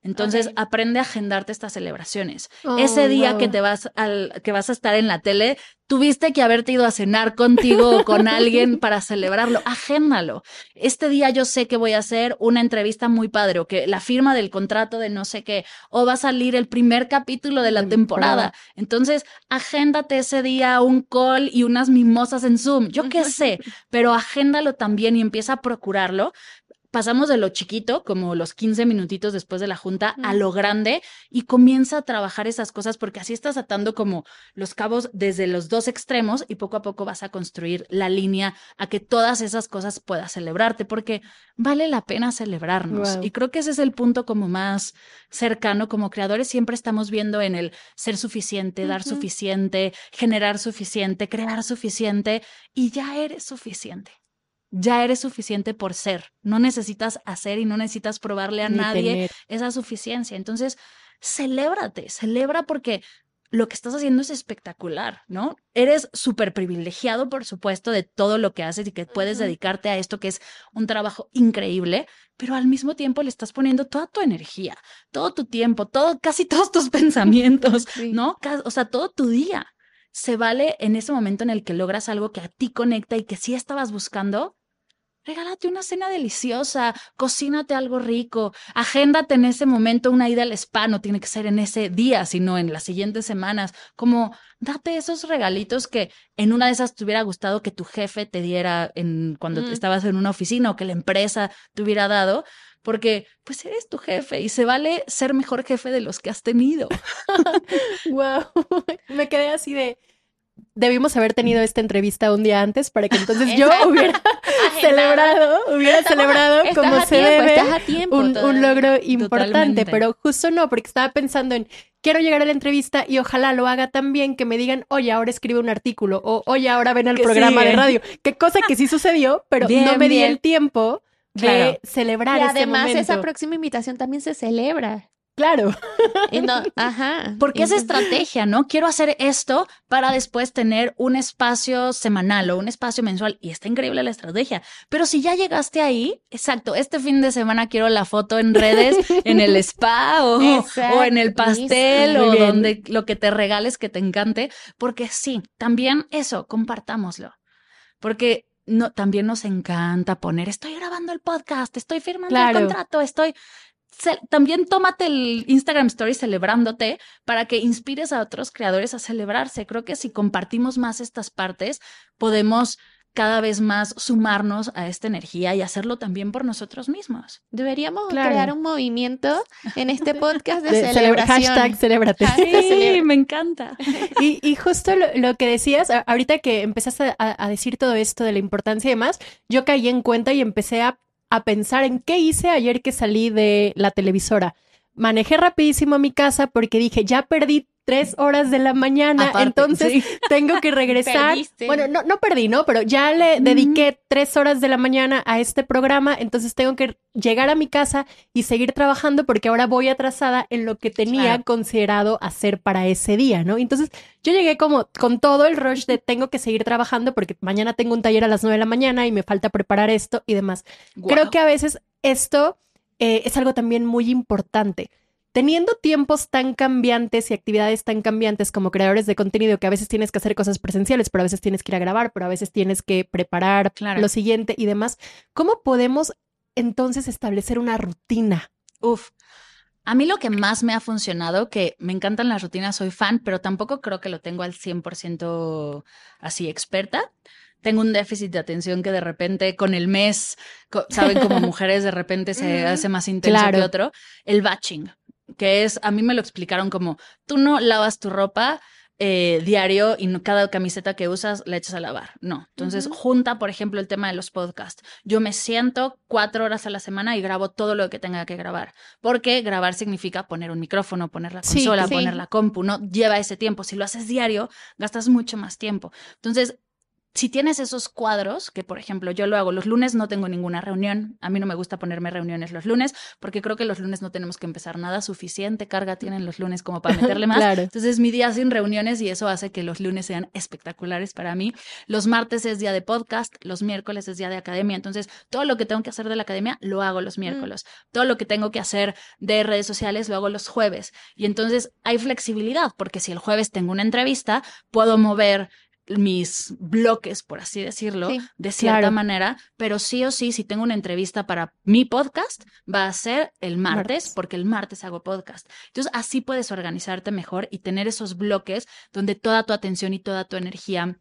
Entonces aprende a agendarte estas celebraciones. Ese día que te vas al, que vas a estar en la tele, tuviste que haberte ido a cenar contigo o con alguien para celebrarlo. Agéndalo. Este día yo sé que voy a hacer una entrevista muy padre o que la firma del contrato de no sé qué o va a salir el primer capítulo de la temporada. Entonces, agéndate ese día un call y unas mimosas en Zoom. Yo qué sé, pero agéndalo también y empieza a procurarlo pasamos de lo chiquito, como los 15 minutitos después de la junta, a lo grande y comienza a trabajar esas cosas porque así estás atando como los cabos desde los dos extremos y poco a poco vas a construir la línea a que todas esas cosas puedas celebrarte porque vale la pena celebrarnos. Y creo que ese es el punto como más cercano como creadores. Siempre estamos viendo en el ser suficiente, dar suficiente, generar suficiente, crear suficiente y ya eres suficiente ya eres suficiente por ser. No necesitas hacer y no necesitas probarle a nadie esa suficiencia. Entonces, celébrate, celebra porque lo que estás haciendo es espectacular, ¿no? Eres súper privilegiado, por supuesto, de todo lo que haces y que puedes dedicarte a esto que es un trabajo increíble, pero al mismo tiempo le estás poniendo toda tu energía, todo tu tiempo, todo, casi todos tus pensamientos, ¿no? O sea, todo tu día. Se vale en ese momento en el que logras algo que a ti conecta y que sí estabas buscando, Regálate una cena deliciosa, cocínate algo rico, agéndate en ese momento una ida al spa, no tiene que ser en ese día, sino en las siguientes semanas, como date esos regalitos que en una de esas te hubiera gustado que tu jefe te diera en, cuando estabas en una oficina o que la empresa te hubiera dado, porque pues eres tu jefe y se vale ser mejor jefe de los que has tenido. wow, me quedé así de debimos haber tenido esta entrevista un día antes para que entonces yo hubiera celebrado, hubiera celebrado como se debe un, logro importante, pero justo no, porque estaba pensando en quiero llegar a la entrevista y ojalá lo haga tan bien que me digan, oye, ahora escribe un artículo o oye, ahora ven al programa de radio. Qué cosa que sí sucedió, pero no me di el tiempo de celebrar y además esa próxima invitación también se celebra. Claro. ajá. Porque es estrategia, ¿no? Quiero hacer esto para después tener un espacio semanal o un espacio mensual. Y está increíble la estrategia. Pero si ya llegaste ahí, exacto, este fin de semana quiero la foto en redes, en el spa o, o en el pastel o donde lo que te regales que te encante. Porque sí, también eso, compartámoslo. Porque no, también nos encanta poner, estoy grabando el podcast, estoy firmando el contrato, estoy también tómate el Instagram Story celebrándote para que inspires a otros creadores a celebrarse. Creo que si compartimos más estas partes, podemos cada vez más sumarnos a esta energía y hacerlo también por nosotros mismos. Deberíamos crear un movimiento en este podcast de, celebración. Hashtag celébrate. Sí, me encanta. Y, justo lo, que decías, ahorita que empezaste a, a, decir todo esto de la importancia y demás, yo caí en cuenta y empecé a a pensar en qué hice ayer que salí de la televisora. Manejé rapidísimo a mi casa porque dije, ya perdí tres horas de la mañana, entonces tengo que regresar. Bueno, no, no perdí, ¿no? Pero ya le dediqué tres horas de la mañana a este programa, entonces tengo que llegar a mi casa y seguir trabajando porque ahora voy atrasada en lo que tenía considerado hacer para ese día, ¿no? Entonces yo llegué como con todo el rush de tengo que seguir trabajando porque mañana tengo un taller a las nueve de la mañana y me falta preparar esto y demás. Creo que a veces esto eh, es algo también muy importante teniendo tiempos tan cambiantes y actividades tan cambiantes como creadores de contenido, que a veces tienes que hacer cosas presenciales, pero a veces tienes que ir a grabar, pero a veces tienes que preparar lo siguiente y demás, ¿cómo podemos entonces establecer una rutina? Uf. A mí lo que más me ha funcionado, que me encantan las rutinas, soy fan, pero tampoco creo que lo tengo al 100% así experta, tengo un déficit de atención que de repente con el mes, saben, como mujeres de repente se hace más intenso que otro. El batching que es, a mí me lo explicaron como, tú no lavas tu ropa eh, diario y cada camiseta que usas la echas a lavar. No. Entonces, junta, por ejemplo, el tema de los podcasts. Yo me siento cuatro horas a la semana y grabo todo lo que tenga que grabar. Porque grabar significa poner un micrófono, poner la consola, poner la compu, no lleva ese tiempo. Si lo haces diario, gastas mucho más tiempo. Entonces, si tienes esos cuadros, que por ejemplo yo lo hago los lunes, no tengo ninguna reunión. A mí no me gusta ponerme reuniones los lunes porque creo que los lunes no tenemos que empezar nada. Suficiente carga tienen los lunes como para meterle más. Entonces mi día sin reuniones y eso hace que los lunes sean espectaculares para mí. Los martes es día de podcast, los miércoles es día de academia. Entonces todo lo que tengo que hacer de la academia lo hago los mm. miércoles. Todo lo que tengo que hacer de redes sociales lo hago los jueves. Y entonces hay flexibilidad porque si el jueves tengo una entrevista, puedo mover mis bloques, por así decirlo, de cierta manera, pero sí o sí, si tengo una entrevista para mi podcast, va a ser el martes, porque el martes hago podcast. Entonces, así puedes organizarte mejor y tener esos bloques donde toda tu atención y toda tu energía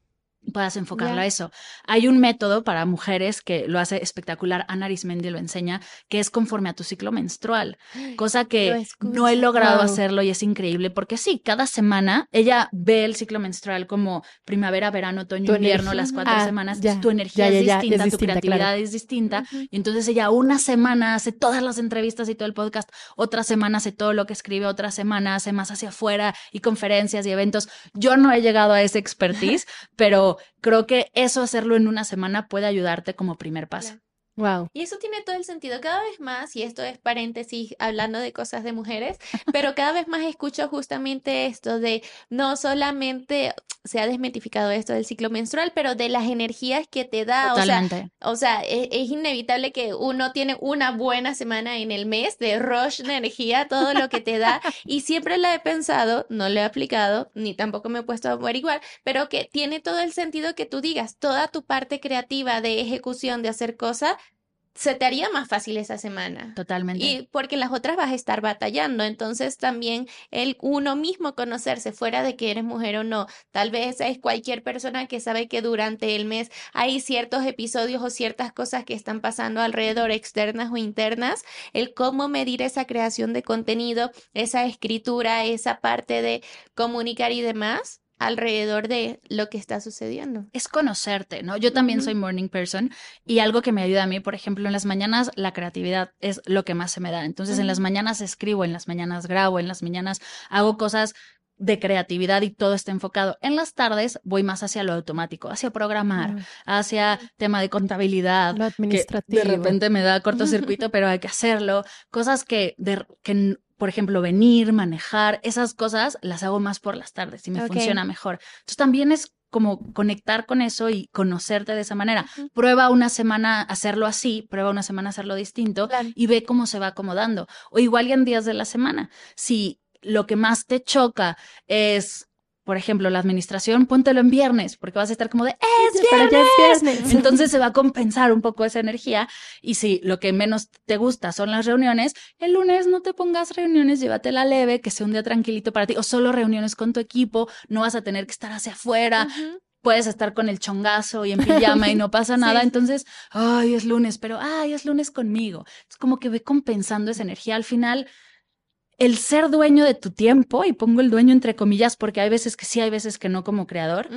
puedas enfocarlo a eso. Hay un método para mujeres que lo hace espectacular, Ana Arismendi lo enseña, que es conforme a tu ciclo menstrual, cosa que no he logrado hacerlo y es increíble porque sí, cada semana ella ve el ciclo menstrual como primavera, verano, otoño, invierno, las cuatro ah, semanas, tu energía es, distinta, tu creatividad es distinta, y entonces ella una semana hace todas las entrevistas y todo el podcast, otra semana hace todo lo que escribe, otra semana hace más hacia afuera y conferencias y eventos. Yo no he llegado a ese expertise, pero creo que eso hacerlo en una semana puede ayudarte como primer paso. Wow. Y eso tiene todo el sentido. Cada vez más, y esto es paréntesis hablando de cosas de mujeres, pero cada vez más escucho justamente esto de no solamente se ha desmitificado esto del ciclo menstrual, pero de las energías que te da. O sea, o sea es, es, inevitable que uno tiene una buena semana en el mes de rush de energía, todo lo que te da. y siempre la he pensado, no lo he aplicado, ni tampoco me he puesto a averiguar, pero que tiene todo el sentido que tú digas, toda tu parte creativa de ejecución, de hacer cosas, se te haría más fácil esa semana. Totalmente. Y porque las otras vas a estar batallando. Entonces también el uno mismo conocerse fuera de que eres mujer o no. Tal vez es cualquier persona que sabe que durante el mes hay ciertos episodios o ciertas cosas que están pasando alrededor, externas o internas. El cómo medir esa creación de contenido, esa escritura, esa parte de comunicar y demás alrededor de lo que está sucediendo. Es conocerte, ¿no? Yo también soy morning person y algo que me ayuda a mí, por ejemplo, en las mañanas la creatividad es lo que más se me da. Entonces, en las mañanas escribo, en las mañanas grabo, en las mañanas hago cosas de creatividad y todo está enfocado. En las tardes voy más hacia lo automático, hacia programar, hacia tema de contabilidad, lo administrativo. de repente me da cortocircuito, pero hay que hacerlo. Cosas que, de, que por ejemplo, venir, manejar, esas cosas las hago más por las tardes y me funciona mejor. Entonces también es como conectar con eso y conocerte de esa manera. Prueba una semana hacerlo así, prueba una semana hacerlo distinto y ve cómo se va acomodando. O igual y en días de la semana. Si lo que más te choca es por ejemplo, la administración, póntelo en viernes, porque vas a estar como de, ¡es viernes! Entonces se va a compensar un poco esa energía. Y si lo que menos te gusta son las reuniones, el lunes no te pongas reuniones, llévatela leve, que sea un día tranquilito para ti, o solo reuniones con tu equipo, no vas a tener que estar hacia afuera. Puedes estar con el chongazo y en pijama y no pasa nada. Entonces, ay, es lunes, pero ay, es lunes conmigo. Es como que ve compensando esa energía. Al final, el ser dueño de tu tiempo, y pongo el dueño entre comillas porque hay veces que sí, hay veces que no como creador,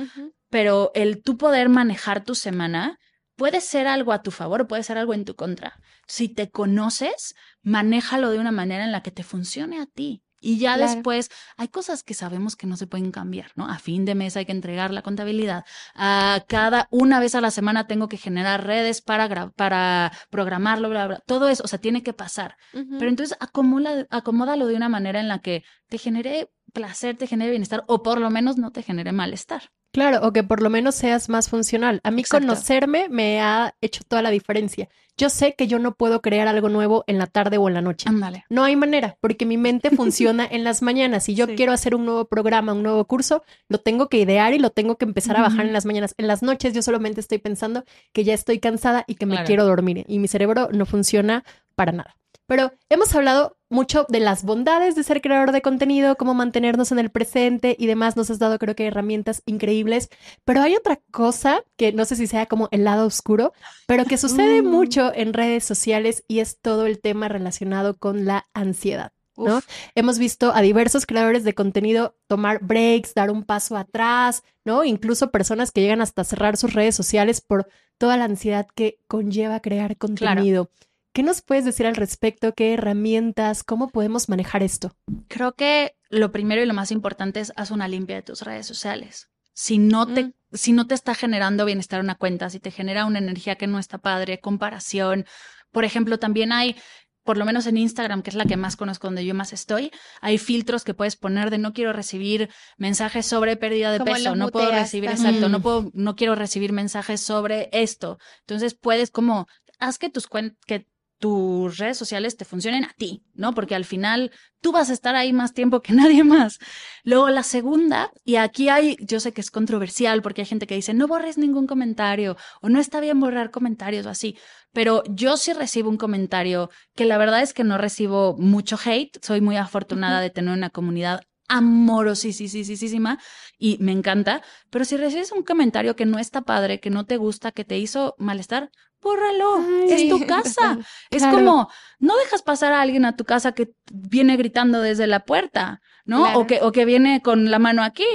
pero el tú poder manejar tu semana puede ser algo a tu favor o puede ser algo en tu contra. Si te conoces, manéjalo de una manera en la que te funcione a ti. Y ya después hay cosas que sabemos que no se pueden cambiar, ¿no? A fin de mes hay que entregar la contabilidad. A cada una vez a la semana tengo que generar redes para, para programarlo, bla, bla. Todo eso, o sea, tiene que pasar. Pero entonces acomódalo de una manera en la que te genere placer, te genere bienestar o por lo menos no te genere malestar. Claro, o que por lo menos seas más funcional. A mí conocerme me ha hecho toda la diferencia. Yo sé que yo no puedo crear algo nuevo en la tarde o en la noche. Ándale. No hay manera, porque mi mente funciona en las mañanas. Si yo quiero hacer un nuevo programa, un nuevo curso, lo tengo que idear y lo tengo que empezar a bajar en las mañanas. En las noches yo solamente estoy pensando que ya estoy cansada y que me quiero dormir y mi cerebro no funciona para nada. Pero hemos hablado mucho de las bondades de ser creador de contenido, cómo mantenernos en el presente y demás. Nos has dado, creo que, herramientas increíbles. Pero hay otra cosa que no sé si sea como el lado oscuro, pero que sucede mm. mucho en redes sociales y es todo el tema relacionado con la ansiedad. ¿no? Hemos visto a diversos creadores de contenido tomar breaks, dar un paso atrás, ¿no? Incluso personas que llegan hasta cerrar sus redes sociales por toda la ansiedad que conlleva crear contenido. ¿Qué nos puedes decir al respecto? ¿Qué herramientas? ¿Cómo podemos manejar esto? Creo que lo primero y lo más importante es haz una limpia de tus redes sociales. Si no te, mm. si no te está generando bienestar una cuenta, si te genera una energía que no está padre, comparación. Por ejemplo, también hay por lo menos en Instagram, que es la que más conozco, donde yo más estoy, hay filtros que puedes poner de no quiero recibir mensajes sobre pérdida de peso, no puedo recibir, exacto, no puedo, no quiero recibir mensajes sobre esto. Entonces puedes como, haz que tus cuentas, que tus redes sociales te funcionen a ti, ¿no? Porque al final tú vas a estar ahí más tiempo que nadie más. Luego la segunda, y aquí hay, yo sé que es controversial porque hay gente que dice, no borres ningún comentario o no está bien borrar comentarios o así, pero yo sí recibo un comentario que la verdad es que no recibo mucho hate, soy muy afortunada de tener una comunidad amorosísima y me encanta, pero si recibes un comentario que no está padre, que no te gusta, que te hizo malestar, bórralo, es tu casa. Es como, no dejas pasar a alguien a tu casa que viene gritando desde la puerta, ¿no? O, que, o que viene con la mano aquí.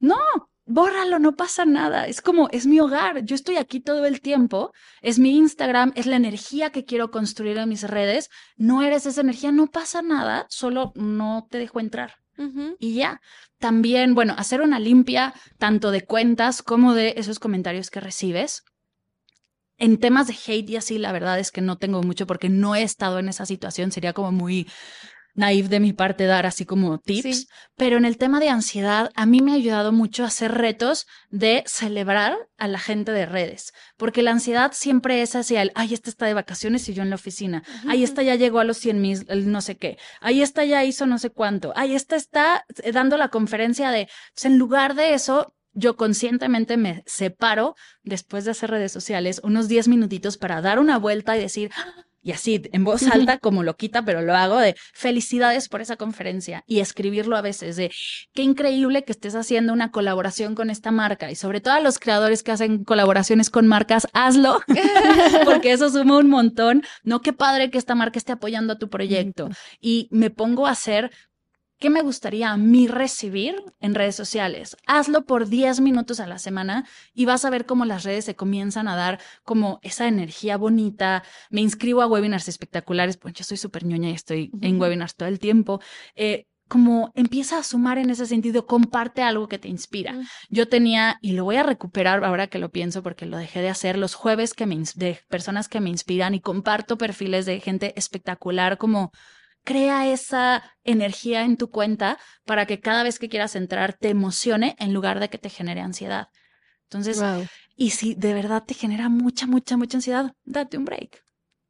No, bórralo, no pasa nada. Es como, es mi hogar, yo estoy aquí todo el tiempo, es mi Instagram, es la energía que quiero construir en mis redes. No eres esa energía, no pasa nada, solo no te dejo entrar. Y ya, también, bueno, hacer una limpia tanto de cuentas como de esos comentarios que recibes. En temas de hate y así, la verdad es que no tengo mucho porque no he estado en esa situación. Sería como muy naive de mi parte dar así como tips, pero en el tema de ansiedad, a mí me ha ayudado mucho a hacer retos de celebrar a la gente de redes, porque la ansiedad siempre es hacia el, ay, esta está de vacaciones y yo en la oficina, ay, esta ya llegó a los 100 mil, no sé qué, ay, esta ya hizo no sé cuánto, ay, esta está dando la conferencia de, pues, en lugar de eso, yo conscientemente me separo después de hacer redes sociales unos 10 minutitos para dar una vuelta y decir, y así en voz alta como lo quita, pero lo hago de felicidades por esa conferencia y escribirlo a veces de qué increíble que estés haciendo una colaboración con esta marca y sobre todo a los creadores que hacen colaboraciones con marcas, hazlo porque eso suma un montón. No, qué padre que esta marca esté apoyando a tu proyecto y me pongo a hacer ¿qué me gustaría a mí recibir en redes sociales? Hazlo por 10 minutos a la semana y vas a ver cómo las redes se comienzan a dar como esa energía bonita. Me inscribo a webinars espectaculares, pues yo soy súper ñoña y estoy en webinars todo el tiempo. Eh, como empieza a sumar en ese sentido, comparte algo que te inspira. Yo tenía, y lo voy a recuperar ahora que lo pienso porque lo dejé de hacer, los jueves que me, de personas que me inspiran y comparto perfiles de gente espectacular como crea esa energía en tu cuenta para que cada vez que quieras entrar te emocione en lugar de que te genere ansiedad. Entonces, y si de verdad te genera mucha, mucha, mucha ansiedad, date un break.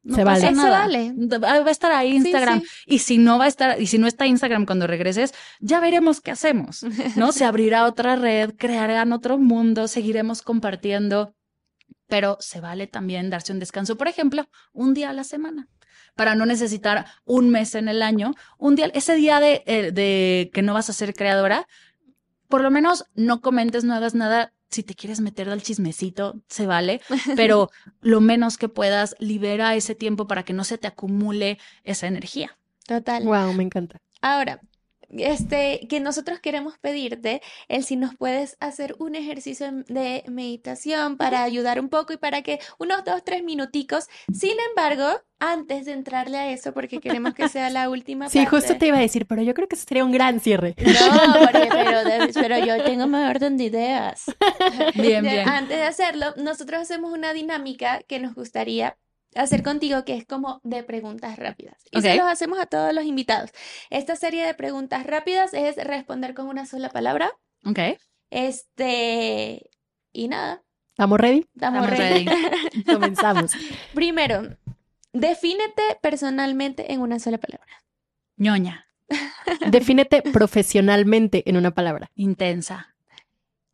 No se vale. Nada. vale. Va a estar ahí Instagram. Y si no va a estar, y si no está Instagram cuando regreses, ya veremos qué hacemos, ¿no? Se abrirá otra red, crearán otro mundo, seguiremos compartiendo, pero se vale también darse un descanso, por ejemplo, un día a la semana para no necesitar un mes en el año, un día, ese día de, eh, de que no vas a ser creadora, por lo menos no comentes, no hagas nada. Si te quieres meter al chismecito, se vale, pero lo menos que puedas, libera ese tiempo para que no se te acumule esa energía. Total. Wow, me encanta. Ahora, este, que nosotros queremos pedirte el si nos puedes hacer un ejercicio de meditación para ayudar un poco y para que unos dos, tres minuticos. Sin embargo, antes de entrarle a eso, porque queremos que sea la última Sí, justo te iba a decir, pero yo creo que sería un gran cierre. No, pero, pero yo tengo más orden de ideas. Bien, bien. Antes de hacerlo, nosotros hacemos una dinámica que nos gustaría hacer contigo que es como de preguntas rápidas. Y se los hacemos a todos los invitados. Esta serie de preguntas rápidas es responder con una sola palabra. Ok. Este, y nada. ¿Estamos ready? Estamos, ready. Comenzamos. Primero, defínete personalmente en una sola palabra. ñoña. Defínete profesionalmente en una palabra. Intensa.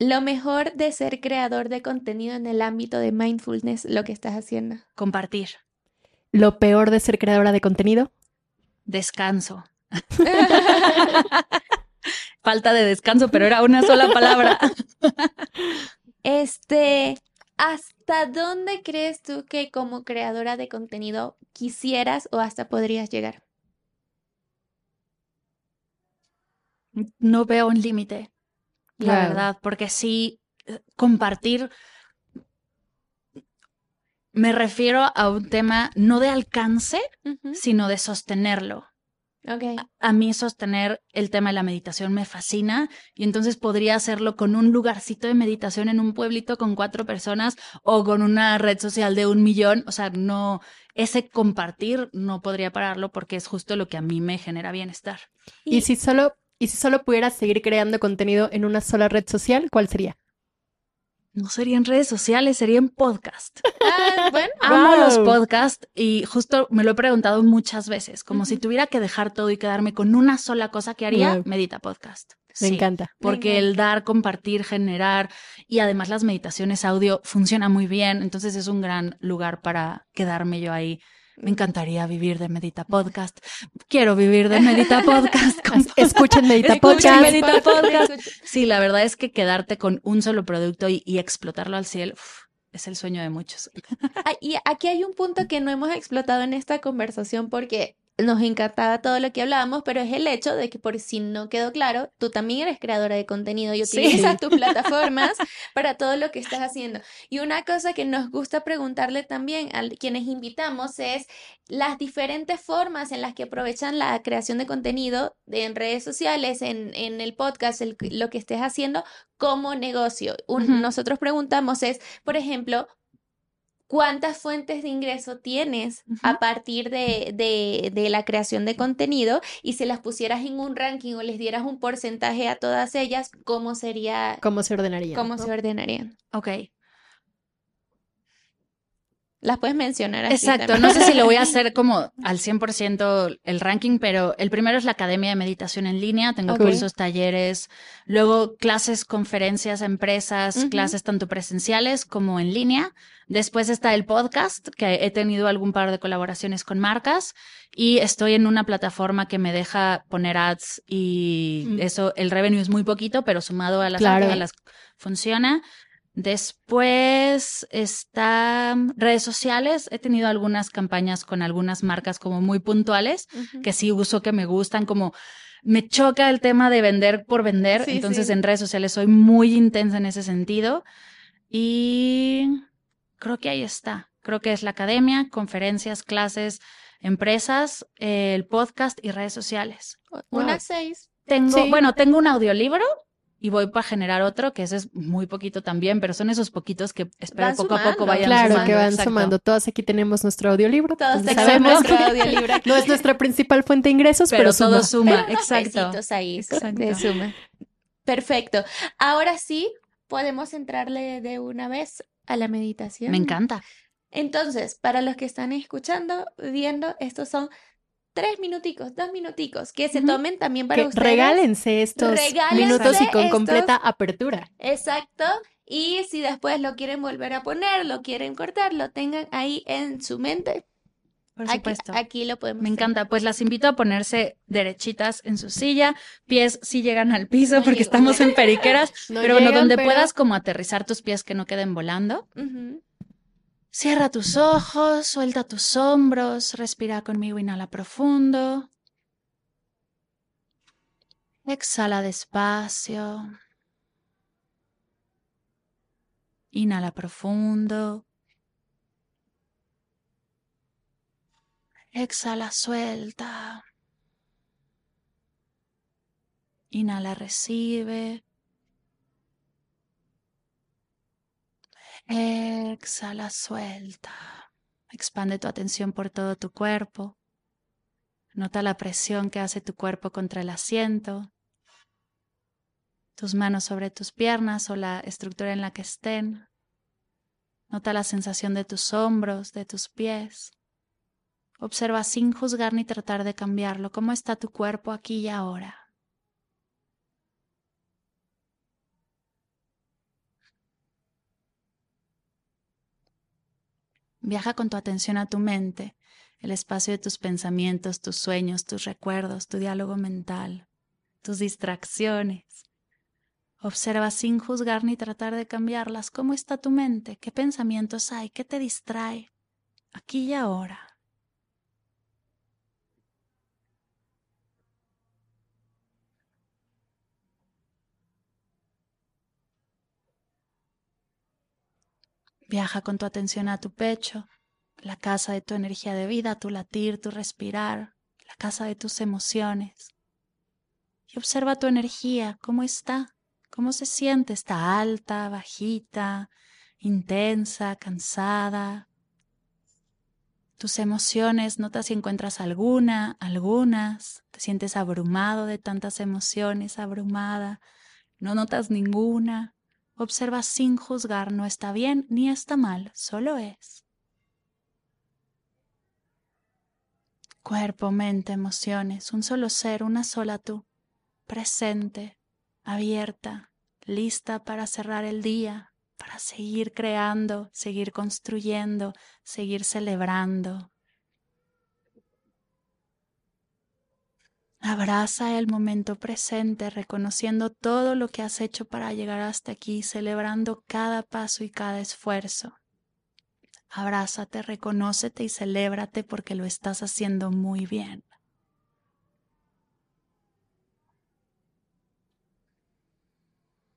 Lo mejor de ser creador de contenido en el ámbito de mindfulness, lo que estás haciendo. Compartir. Lo peor de ser creadora de contenido. Descanso. Falta de descanso, pero era una sola palabra. este, ¿hasta dónde crees tú que como creadora de contenido quisieras o hasta podrías llegar? No veo un límite la verdad, porque sí, eh, compartir, me refiero a un tema no de alcance, sino de sostenerlo. Okay. A, mí sostener el tema de la meditación me fascina y entonces podría hacerlo con un lugarcito de meditación en un pueblito con cuatro personas o con una red social de un millón. O sea, no, ese compartir no podría pararlo porque es justo lo que a mí me genera bienestar. y si solo y si solo pudieras seguir creando contenido en una sola red social, ¿cuál sería? No sería en redes sociales, sería en podcast. Ah, bueno. Amo los podcasts y justo me lo he preguntado muchas veces, como si tuviera que dejar todo y quedarme con una sola cosa que haría, medita podcast. Me encanta. Porque el dar, compartir, generar y además las meditaciones audio funciona muy bien, entonces es un gran lugar para quedarme yo ahí me encantaría vivir de Medita Podcast. Quiero vivir de Medita Podcast. Escuchen Medita Podcast. Medita Podcast. Sí, la verdad es que quedarte con un solo producto y, explotarlo al cielo es el sueño de muchos. Y aquí hay un punto que no hemos explotado en esta conversación porque nos encantaba todo lo que hablábamos, pero es el hecho de que por si no quedó claro, tú también eres creadora de contenido y utilizas tus plataformas para todo lo que estás haciendo. Y una cosa que nos gusta preguntarle también a quienes invitamos es las diferentes formas en las que aprovechan la creación de contenido en redes sociales, en, en el podcast, lo que estés haciendo como negocio. Nosotros preguntamos es, por ejemplo, cuántas fuentes de ingreso tienes a partir de, de, la creación de contenido y si las pusieras en un ranking o les dieras un porcentaje a todas ellas, ¿cómo sería? ¿Cómo se ordenarían? ¿Cómo se ordenarían? Ok. Las puedes mencionar. Así Exacto, no sé si lo voy a hacer como al 100% el ranking, pero el primero es la Academia de Meditación en línea, tengo cursos, talleres, luego clases, conferencias, empresas, clases tanto presenciales como en línea. Después está el podcast, que he tenido algún par de colaboraciones con marcas y estoy en una plataforma que me deja poner ads y mm. eso, el revenue es muy poquito, pero sumado a las, a las funciona. Después está redes sociales. He tenido algunas campañas con algunas marcas como muy puntuales que sí uso, que me gustan, como me choca el tema de vender por vender, entonces en redes sociales soy muy intensa en ese sentido y creo que ahí está. Creo que es la academia, conferencias, clases, empresas, el podcast y redes sociales. Unas seis. Tengo, bueno, tengo un audiolibro y voy para generar otro, que ese es muy poquito también, pero son esos poquitos que espero poco a poco vayan claro, sumando. Claro, que van sumando. Todos aquí tenemos nuestro audiolibro. Todos tenemos nuestro audiolibro. no es nuestra principal fuente de ingresos, pero, todo suma. Exacto. ahí de suma. Perfecto. Ahora sí, podemos entrarle de una vez a la meditación. Me encanta. Entonces, para los que están escuchando, viendo, estos son tres minuticos, dos minuticos, que se tomen también para ustedes. Regálense estos minutos y con completa apertura. Exacto. Y si después lo quieren volver a poner, lo quieren cortar, lo tengan ahí en su mente. Por supuesto. Aquí, lo podemos. Me encanta. Pues las invito a ponerse derechitas en su silla, pies sí llegan al piso porque estamos en periqueras, pero bueno, donde puedas como aterrizar tus pies que no queden volando. Cierra tus ojos, suelta tus hombros, respira conmigo, inhala profundo. Exhala despacio. Inhala profundo. Exhala, suelta. Inhala, recibe. Exhala, suelta. Expande tu atención por todo tu cuerpo. Nota la presión que hace tu cuerpo contra el asiento, tus manos sobre tus piernas o la estructura en la que estén. Nota la sensación de tus hombros, de tus pies. Observa sin juzgar ni tratar de cambiarlo cómo está tu cuerpo aquí y ahora. Viaja con tu atención a tu mente, el espacio de tus pensamientos, tus sueños, tus recuerdos, tu diálogo mental, tus distracciones. Observa sin juzgar ni tratar de cambiarlas cómo está tu mente, qué pensamientos hay, qué te distrae, aquí y ahora. Viaja con tu atención a tu pecho, la casa de tu energía de vida, tu latir, tu respirar, la casa de tus emociones. Y observa tu energía, cómo está, cómo se siente, está alta, bajita, intensa, cansada. Tus emociones, nota si encuentras alguna, algunas, te sientes abrumado de tantas emociones, abrumada, no notas ninguna. Observa sin juzgar, no está bien ni está mal, solo es. Cuerpo, mente, emociones, un solo ser, una sola tú, presente, abierta, lista para cerrar el día, para seguir creando, seguir construyendo, seguir celebrando. Abraza el momento presente, reconociendo todo lo que has hecho para llegar hasta aquí, celebrando cada paso y cada esfuerzo. Abrázate, reconócete y celébrate porque lo estás haciendo muy bien.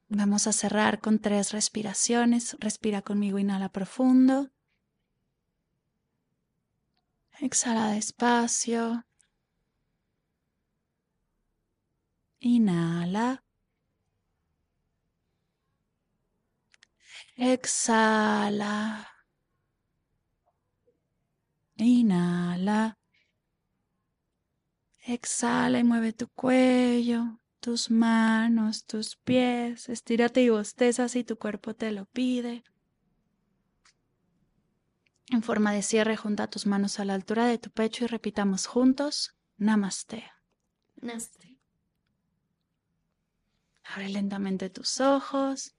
Vamos a cerrar con tres respiraciones. Respira conmigo, inhala profundo. Exhala despacio. Inhala. Exhala. Inhala. Exhala y mueve tu cuello, tus manos, tus pies. Estírate y bosteza si tu cuerpo te lo pide. En forma de cierre, junta tus manos a la altura de tu pecho y repitamos juntos, Namaste. Namaste. Abre lentamente tus ojos.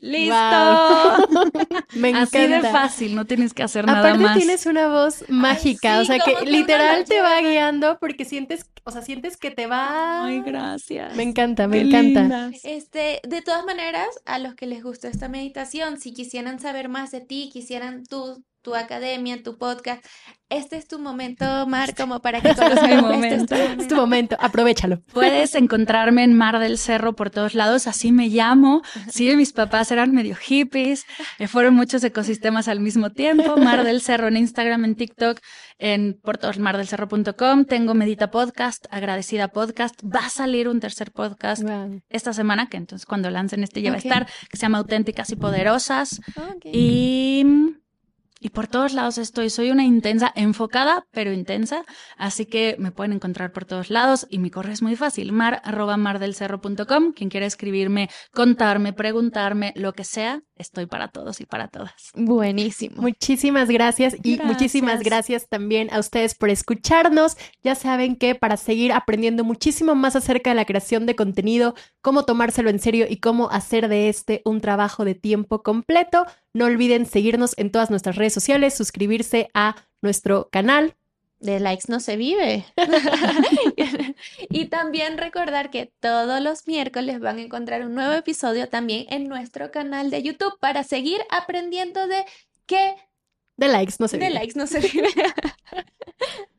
¡Listo! Me encanta. Así de fácil, no tienes que hacer nada más. Aparte tienes una voz mágica, o sea que literal te va guiando porque sientes, o sea, sientes que te va. Ay, gracias. Me encanta, me encanta. Este, de todas maneras, a los que les gustó esta meditación, si quisieran saber más de ti, quisieran tú tu academia, tu podcast. Este es tu momento, Mar, como para que conozcan este momento. Es tu momento, aprovechalo. Puedes encontrarme en Mar del Cerro por todos lados, así me llamo. Sí, mis papás eran medio hippies, fueron muchos ecosistemas al mismo tiempo. Mar del Cerro en Instagram, en TikTok, en por todos mardelcerro.com. Tengo Medita Podcast, Agradecida Podcast. Va a salir un tercer podcast esta semana, que entonces cuando lancen este ya va a estar, que se llama Auténticas y Poderosas. Y y por todos lados estoy. Soy una intensa, enfocada, pero intensa. Así que me pueden encontrar por todos lados. Y mi correo es muy fácil, mar arroba mardelcerro.com. Quien quiera escribirme, contarme, preguntarme, lo que sea, estoy para todos y para todas. Buenísimo. Muchísimas gracias y muchísimas gracias también a ustedes por escucharnos. Ya saben que para seguir aprendiendo muchísimo más acerca de la creación de contenido, cómo tomárselo en serio y cómo hacer de este un trabajo de tiempo completo, no olviden seguirnos en todas nuestras redes sociales, suscribirse a nuestro canal. De likes no se vive. y también recordar que todos los miércoles van a encontrar un nuevo episodio también en nuestro canal de YouTube para seguir aprendiendo de qué... De likes no se vive. De likes no se vive.